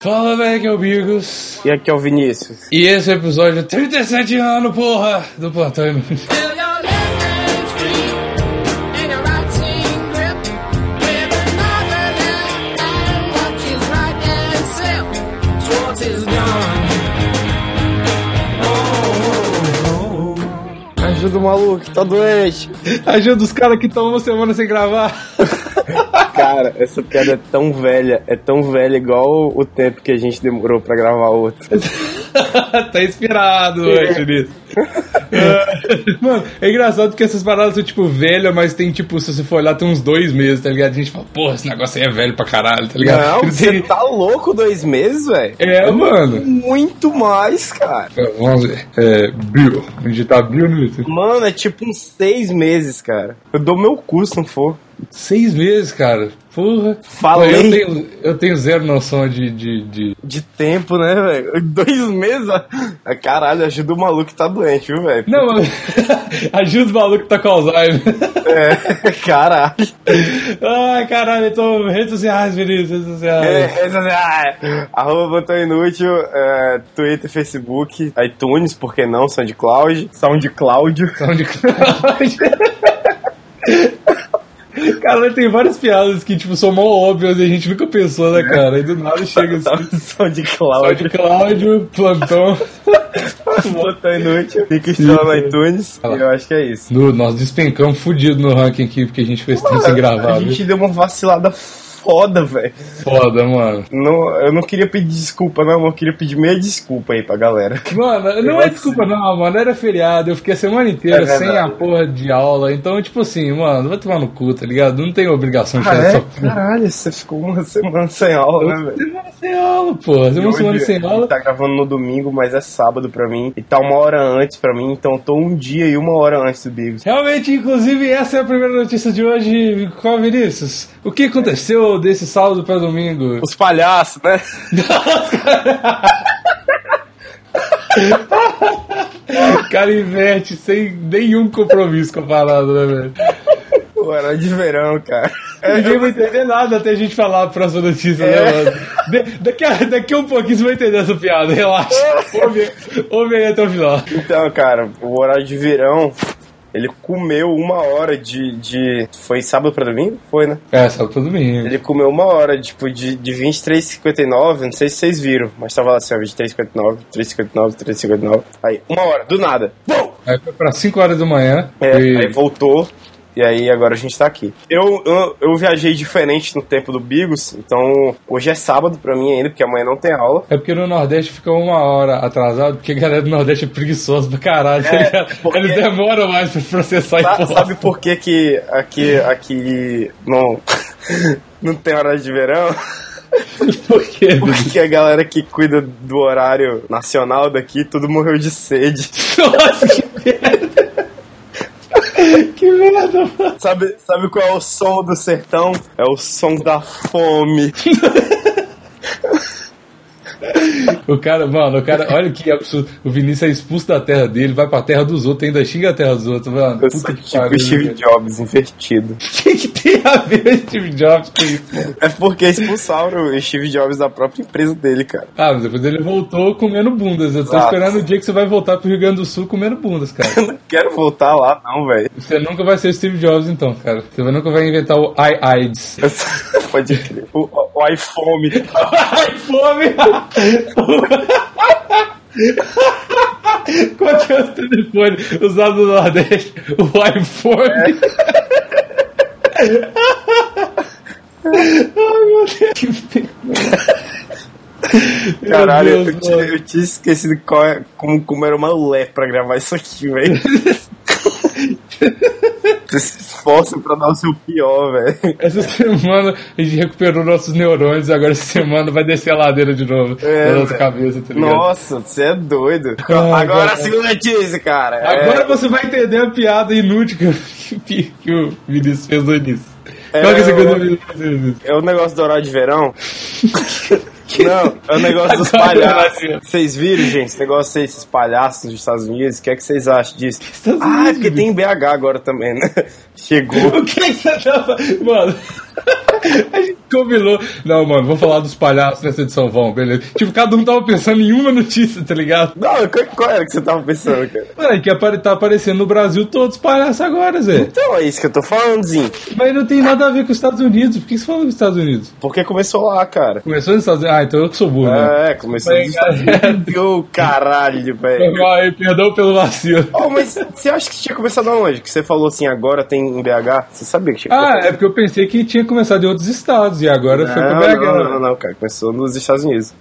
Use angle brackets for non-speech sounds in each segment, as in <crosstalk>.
Fala, velho, que é o Bigos. E aqui é o Vinícius. E esse é o episódio 37 anos, porra, do Plantão Inútil. Ajuda o maluco, tá doente. Ajuda os caras que estão uma semana sem gravar. <laughs> <laughs> Cara, essa piada é tão velha, é tão velha igual o tempo que a gente demorou pra gravar outro. <laughs> tá inspirado hoje nisso. É. <laughs> Mano, é engraçado porque essas paradas são tipo velhas, mas tem tipo, se você for olhar, tem uns dois meses, tá ligado? A gente fala, porra, esse negócio aí é velho pra caralho, tá ligado? Não, Tem- você tá louco dois meses, velho? É, mano. Muito mais, cara. Vamos ver. É, Bill. Digitar Bill no YouTube. Mano, é tipo uns seis meses, cara. Eu dou meu cu se não for. Seis meses, cara. Porra. Falei. Eu tenho, eu tenho zero noção de. de, de... De tempo, né, velho? Dois meses? Caralho, ajuda o maluco que tá doente, viu, velho? Não, mano. <laughs> Ajuda o maluco que tá com Alzheimer. É, <laughs> caralho. Ai, caralho, então, redes sociais, Vinícius, redes sociais. É, essa- ah, arroba Botão Inútil, é, Twitter, Facebook, iTunes, por que não? SoundCloud, SoundCloud. SoundCloud. <laughs> Cara, tem várias piadas que, tipo, são mó óbvias e a gente nunca pensou, né, cara? E do nada chega assim. SoundCloud. SoundCloud, plantão. Botão Inútil. Fica estrela no iTunes. Olha E eu acho que é isso. No, nós despencamos fudido no ranking aqui, porque a gente fez tempo sem gravar, a viu? gente deu uma vacilada foda, velho. Foda, mano. Não, eu não queria pedir desculpa, não. Eu queria pedir meia desculpa aí pra galera. Mano, não é desculpa não, mano. Era feriado, eu fiquei a semana inteira É sem a porra de aula. Então, tipo assim, mano, vai tomar no cu, tá ligado? Não tem obrigação de Ah, fazer é? essa. Caralho, você ficou uma semana sem aula, né, velho? Semana sem aula, porra. Semana, E semana sem aula. Tá gravando no domingo, mas é sábado pra mim. E tá uma hora antes pra mim, então eu tô um dia e uma hora antes do Bigos. Realmente, inclusive, essa é a primeira notícia de hoje. Qual, Vinícius? O que aconteceu desse sábado pra domingo? Os palhaços, né? <laughs> Cara inverte sem nenhum compromisso com a parada, né, velho? Pô, era de verão, cara. Ninguém vai entender nada até a gente falar a próxima notícia, É. né, mano? De- daqui, a, daqui a um pouquinho você vai entender essa piada, relaxa. Ouve, ouve aí até o final. Então, cara, o horário de verão, ele comeu uma hora de. de... Foi sábado pra domingo? Foi, né? É, sábado pra domingo. Ele comeu uma hora, tipo, de, de 23,59, não sei se vocês viram, mas tava lá assim, ó, 23,59, 3,59, 3,59. Aí, uma hora, do nada. Bum! Aí foi pra 5 horas da manhã. É, e- aí voltou. E aí agora a gente tá aqui. Eu, eu, eu viajei diferente no tempo do Bigos, então hoje é sábado pra mim ainda, porque amanhã não tem aula. É porque no Nordeste fica uma hora atrasado, porque a galera do Nordeste é preguiçosa pra caralho, tá É, porque- Eles demoram mais pra processar Sa- sabe por que que aqui, aqui não, <laughs> não tem horário de verão? <laughs> por quê? <laughs> Porque a galera que cuida do horário nacional daqui, tudo morreu de sede. Nossa, que merda! Que merda, mano. Sabe, sabe qual é o som do sertão? É o som da fome. <laughs> O cara, mano, o cara, olha que absurdo. O Vinícius é expulso da terra dele, vai pra terra dos outros, ainda xinga a terra dos outros, mano. Eu Puta sou que tipo pariu, Steve velho. Jobs invertido. O <laughs> que, que tem a ver Steve Jobs com isso? É porque expulsaram o Steve Jobs da própria empresa dele, cara. Ah, mas depois ele voltou comendo bundas. Eu tô Exato. esperando o dia que você vai voltar pro Rio Grande do Sul comendo bundas, cara. <laughs> Eu não quero voltar lá, não, velho. Você nunca vai ser Steve Jobs, então, cara. Você nunca vai inventar o I-AIDS. <laughs> Pode crer. O, o iPhone. Ai, fome! Qual que é o telefone usado no Nordeste? O iPhone. Ai, meu Deus. Que Caralho, Deus, eu, tinha, eu tinha esquecido qual é, como, como era uma lé pra gravar isso aqui, velho. <laughs> Você se esforça pra dar o seu pior, velho. Essa semana a gente recuperou nossos neurônios, agora essa semana vai descer a ladeira de novo É, na nossa cabeça, tá ligado? Nossa, você é doido. Ai, Agora a segunda notícia, cara. Agora É- você vai entender a piada inútil <laughs> que, que, o Vinícius fez no início. É, Qual que é a segunda? É o negócio do horário de verão. <laughs> Não, é o negócio dos palhaços. Vocês viram, gente, esse negócio aí, esses palhaços dos Estados Unidos? O que é que vocês acham disso? Estados Ah, Unidos, é porque tem em BH agora também, né? <laughs> Chegou. O que que você tá falando? Mano, <laughs> a gente Combinou. Não, mano, vou falar dos palhaços nessa edição, vão, beleza. Tipo, cada um tava pensando em uma notícia, tá ligado? Não, qual, era que você tava pensando, cara? Mano, é que apare- tá aparecendo no Brasil todos os palhaços agora, Zé. Então, é isso que eu tô falando, Zinho. Mas não tem nada a ver com os Estados Unidos. Por que você falou dos Estados Unidos? Porque começou lá, cara. Começou nos Estados Unidos. Ah, então eu que sou burro, né? É, começou nos Estados Unidos. Ô, caralho, velho. Ai, perdão pelo vacilo. Oh, mas você acha que tinha começado aonde? Que você falou assim, agora tem em BH? Você sabia que tinha Ah, começado? é porque eu pensei que tinha começado em outros estados e agora foi pro não, BH. não, não, não, cara. Começou nos Estados Unidos.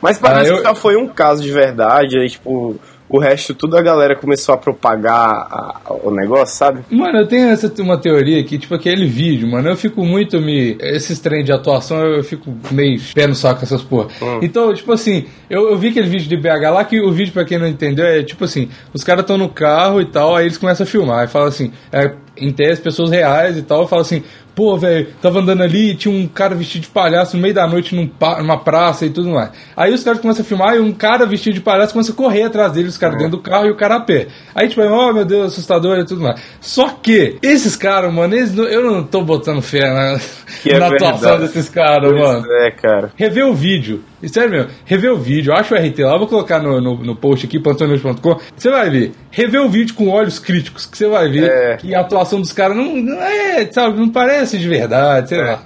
Mas parece Ah, eu- que já foi um caso de verdade, aí, tipo, o resto, tudo a galera começou a propagar a- o negócio, sabe? Mano, eu tenho essa uma teoria que, tipo, aquele vídeo, mano, eu fico muito me. Esses trem de atuação, eu fico meio pé no saco com essas porra. Então, tipo assim, eu, eu vi aquele vídeo de BH lá, que o vídeo, pra quem não entendeu, é tipo assim: os caras estão no carro e tal, aí eles começam a filmar, e fala assim, é, em tese, pessoas reais e tal, e fala assim. Pô, velho, tava andando ali e tinha um cara vestido de palhaço no meio da noite num pa- numa praça e tudo mais. Aí os caras começam a filmar e um cara vestido de palhaço começa a correr atrás deles, os caras dentro do carro e o cara a pé. Aí, tipo, oh meu Deus, assustador e tudo mais. Só que, esses caras, mano, eles não- eu não tô botando fé na, é na atuação verdade. desses caras, mano. É, cara. Rever o vídeo. Sério mesmo, rever o vídeo. Acha o RT lá, vou colocar no, no, no post aqui, pantonews.com. Você vai ver. Rever o vídeo com olhos críticos, que você vai ver É. que a atuação dos caras não, não é, sabe, não parece de verdade, sei lá.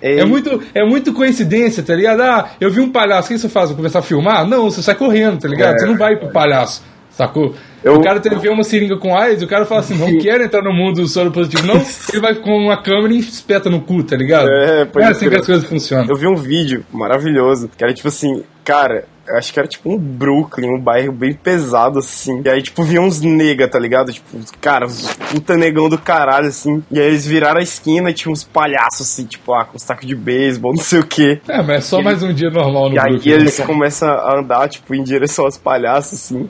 Ei, É muito, é muito coincidência, tá ligado? Ah, eu vi um palhaço, o que você faz? Vou começar a filmar? Não, você sai correndo, tá ligado? É. Você não vai pro palhaço, sacou? Eu- O cara teve uma seringa com AIDS, o cara fala assim, não <laughs> quero entrar no mundo do soro positivo, não. Ele vai com uma câmera e espeta no cu, tá ligado? É, pode é assim que as coisas funcionam. Eu vi um vídeo maravilhoso, que era tipo assim, cara, acho que era tipo um Brooklyn, um bairro bem pesado assim. E aí, tipo, vinha uns nega, tá ligado? Tipo, cara, uns puta negão do caralho, assim. E aí eles viraram a esquina e tinha uns palhaços, assim, tipo, ah, com os tacos de beisebol, <laughs> não sei o quê. É, mas é só mais um dia normal no E aí Brooklyn. eles começam a andar, tipo, em direção aos palhaços, assim.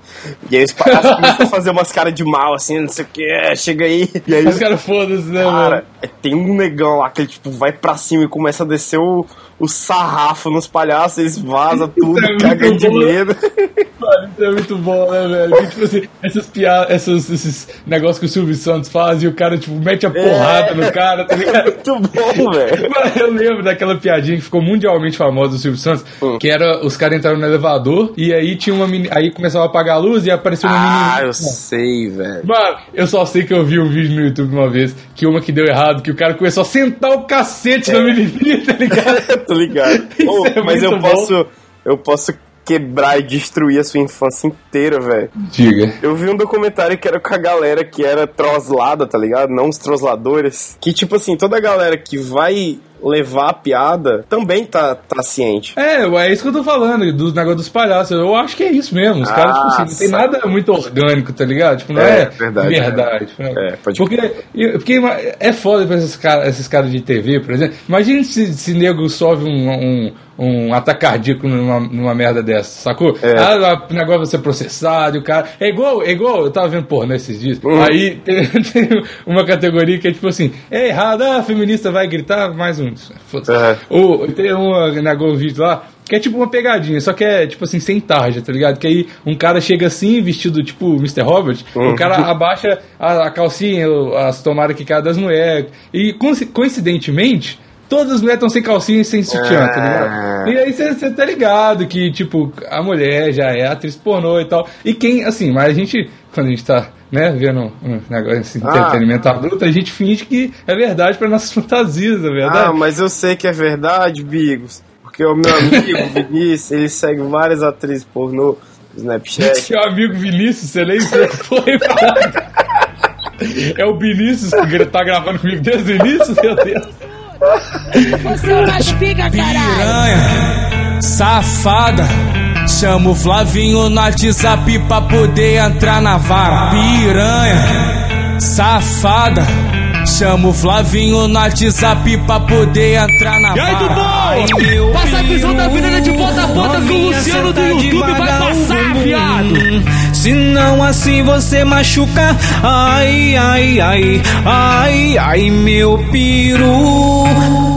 E aí os palhaços começam a fazer umas caras de mal, assim, não sei o que, chega aí. E aí Os caras foda-se, né, Cara, mano? tem um negão lá que ele, tipo, vai pra cima e começa a descer o, o sarrafo nos palhaços, eles vazam tudo, é cagam de medo. <laughs> Mano, isso é muito bom, né, velho? Tipo assim, essas piadas, esses, esses negócios que o Silvio Santos faz e o cara, tipo, mete a porrada no cara, tá ligado? Muito bom, <laughs> velho. Eu lembro daquela piadinha que ficou mundialmente famosa do Silvio Santos, Hum. que era os caras entraram no elevador e aí tinha uma meni... aí começava a apagar a luz e apareceu uma Ah, menina. eu sei, velho. Mano, eu só sei que eu vi um vídeo no YouTube uma vez que uma que deu errado, que o cara começou a sentar o cacete na menininha, tá ligado? <laughs> Tô ligado. <laughs> Ô, é mas eu bom. posso. Eu posso quebrar e destruir a sua infância inteira, velho. Diga. Eu vi um documentário que era com a galera que era troslada, tá ligado? Não os trosladores. Que, tipo assim, toda a galera que vai levar a piada também tá, tá ciente. É, é isso que eu tô falando, dos negócios dos palhaços. Eu acho que é isso mesmo. Os Ah, caras, tipo assim, não tem sabe. nada muito orgânico, tá ligado? Tipo, não É, é, verdade, verdade. né? É, pode porque, porque é foda pra esses caras esses caras de TV, por exemplo. Imagina se, se nego sofre um, um, um ataque cardíaco numa, numa merda dessa, sacou? É. Ah, o negócio vai ser processado e o cara. É igual, é igual, eu tava vendo porra nesses dias. Uhum. Aí <laughs> tem, tem uma categoria que é tipo assim: é errado, ah, a feminista vai gritar, mais um. É. Ou tem uma, negócio um vídeo lá, que é tipo uma pegadinha, só que é tipo assim, sem tarja, tá ligado? Que aí um cara chega assim, vestido tipo Mr. Robert, Uhum. o cara abaixa a, a calcinha, as tomadas que cada das mulheres. E coinci- coincidentemente. Todas as mulheres estão sem calcinha e sem sutiã, tá ligado? Ah. E aí você tá ligado que, tipo, a mulher já é atriz pornô e tal. E quem, assim, mas a gente, quando a gente tá, né, vendo um negócio assim, Ah. entretenimento adulto, a gente finge que é verdade pra nossas <laughs> fantasias, é verdade? Ah, mas eu sei que é verdade, Bigos. Porque o meu amigo <laughs> Vinícius, ele segue várias atrizes pornô no Snapchat. Seu amigo Vinícius, você nem <laughs> foi. É o Vinícius que tá gravando comigo desde o início, meu Deus. Você é uma espiga, caralho. Piranha, safada. Chama o Flavinho no WhatsApp pra poder entrar na vara. Piranha, safada. Chama o Flavinho no WhatsApp pra poder entrar na E aí, vara. Dubão? Passa a visão da avenida de ponta a ponta que o Luciano do YouTube vai passar, viado. Se não assim você machuca. Ai, ai, ai, ai, ai, meu peru.